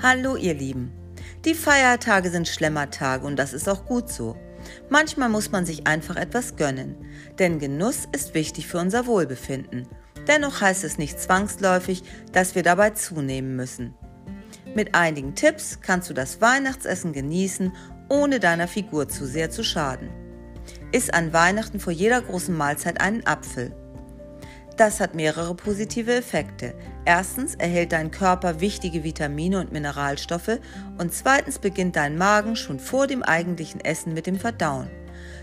Hallo ihr Lieben. Die Feiertage sind Schlemmertage und das ist auch gut so. Manchmal muss man sich einfach etwas gönnen, denn Genuss ist wichtig für unser Wohlbefinden. Dennoch heißt es nicht zwangsläufig, dass wir dabei zunehmen müssen. Mit einigen Tipps kannst du das Weihnachtsessen genießen, ohne deiner Figur zu sehr zu schaden. Iss an Weihnachten vor jeder großen Mahlzeit einen Apfel. Das hat mehrere positive Effekte. Erstens erhält dein Körper wichtige Vitamine und Mineralstoffe und zweitens beginnt dein Magen schon vor dem eigentlichen Essen mit dem Verdauen.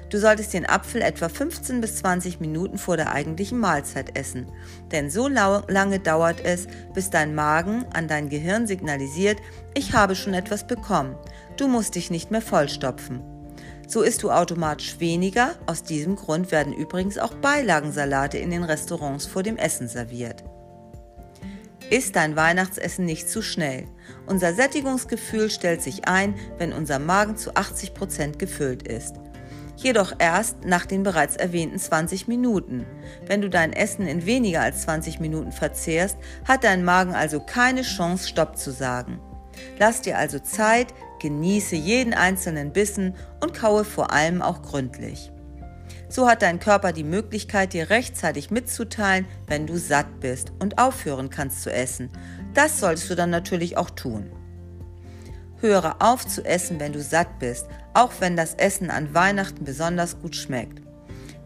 Du solltest den Apfel etwa 15 bis 20 Minuten vor der eigentlichen Mahlzeit essen, denn so lange dauert es, bis dein Magen an dein Gehirn signalisiert, ich habe schon etwas bekommen, du musst dich nicht mehr vollstopfen. So isst du automatisch weniger. Aus diesem Grund werden übrigens auch Beilagensalate in den Restaurants vor dem Essen serviert. Iss dein Weihnachtsessen nicht zu schnell. Unser Sättigungsgefühl stellt sich ein, wenn unser Magen zu 80 Prozent gefüllt ist. Jedoch erst nach den bereits erwähnten 20 Minuten. Wenn du dein Essen in weniger als 20 Minuten verzehrst, hat dein Magen also keine Chance, Stopp zu sagen. Lass dir also Zeit, genieße jeden einzelnen Bissen und kaue vor allem auch gründlich. So hat dein Körper die Möglichkeit, dir rechtzeitig mitzuteilen, wenn du satt bist und aufhören kannst zu essen. Das solltest du dann natürlich auch tun. Höre auf zu essen, wenn du satt bist, auch wenn das Essen an Weihnachten besonders gut schmeckt.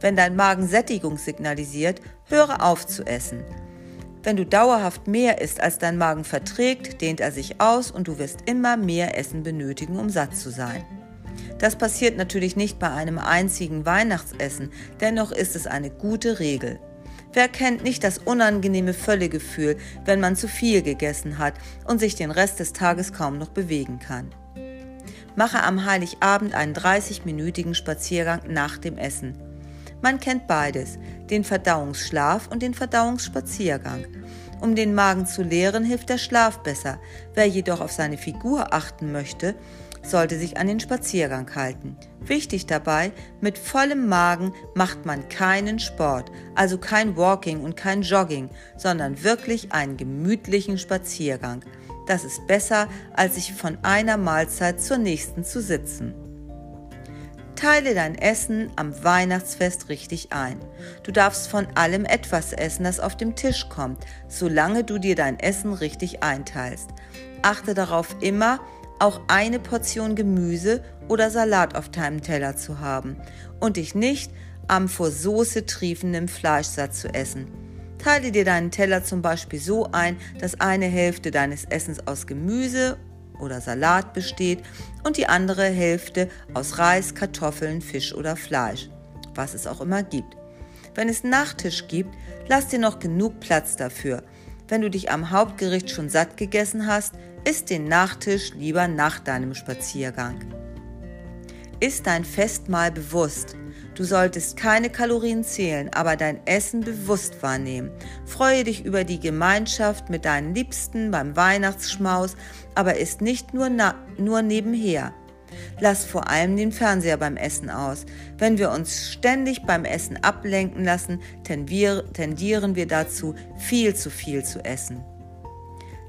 Wenn dein Magen Sättigung signalisiert, höre auf zu essen. Wenn du dauerhaft mehr isst, als dein Magen verträgt, dehnt er sich aus und du wirst immer mehr Essen benötigen, um satt zu sein. Das passiert natürlich nicht bei einem einzigen Weihnachtsessen, dennoch ist es eine gute Regel. Wer kennt nicht das unangenehme Völlegefühl, wenn man zu viel gegessen hat und sich den Rest des Tages kaum noch bewegen kann? Mache am Heiligabend einen 30-minütigen Spaziergang nach dem Essen man kennt beides, den Verdauungsschlaf und den Verdauungsspaziergang. Um den Magen zu leeren, hilft der Schlaf besser. Wer jedoch auf seine Figur achten möchte, sollte sich an den Spaziergang halten. Wichtig dabei, mit vollem Magen macht man keinen Sport, also kein Walking und kein Jogging, sondern wirklich einen gemütlichen Spaziergang. Das ist besser, als sich von einer Mahlzeit zur nächsten zu sitzen. Teile dein Essen am Weihnachtsfest richtig ein. Du darfst von allem etwas essen, das auf dem Tisch kommt, solange du dir dein Essen richtig einteilst. Achte darauf immer, auch eine Portion Gemüse oder Salat auf deinem Teller zu haben und dich nicht am vor Soße triefenden Fleischsatz zu essen. Teile dir deinen Teller zum Beispiel so ein, dass eine Hälfte deines Essens aus Gemüse oder Salat besteht und die andere Hälfte aus Reis, Kartoffeln, Fisch oder Fleisch, was es auch immer gibt. Wenn es Nachtisch gibt, lass dir noch genug Platz dafür. Wenn du dich am Hauptgericht schon satt gegessen hast, isst den Nachtisch lieber nach deinem Spaziergang. Ist dein Festmahl bewusst, Du solltest keine Kalorien zählen, aber dein Essen bewusst wahrnehmen. Freue dich über die Gemeinschaft mit deinen Liebsten beim Weihnachtsschmaus, aber isst nicht nur, nur nebenher. Lass vor allem den Fernseher beim Essen aus. Wenn wir uns ständig beim Essen ablenken lassen, tendieren wir dazu, viel zu viel zu essen.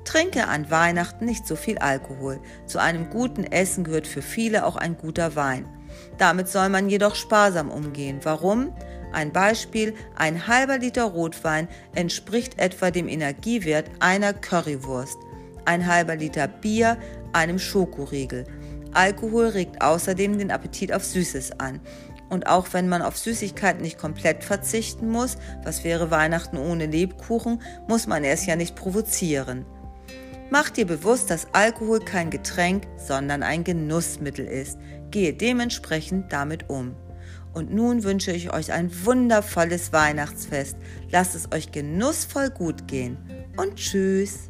Trinke an Weihnachten nicht so viel Alkohol. Zu einem guten Essen gehört für viele auch ein guter Wein. Damit soll man jedoch sparsam umgehen. Warum? Ein Beispiel, ein halber Liter Rotwein entspricht etwa dem Energiewert einer Currywurst, ein halber Liter Bier einem Schokoriegel. Alkohol regt außerdem den Appetit auf Süßes an. Und auch wenn man auf Süßigkeiten nicht komplett verzichten muss, was wäre Weihnachten ohne Lebkuchen, muss man es ja nicht provozieren. Mach dir bewusst, dass Alkohol kein Getränk, sondern ein Genussmittel ist. Gehe dementsprechend damit um. Und nun wünsche ich euch ein wundervolles Weihnachtsfest. Lasst es euch genussvoll gut gehen. Und tschüss.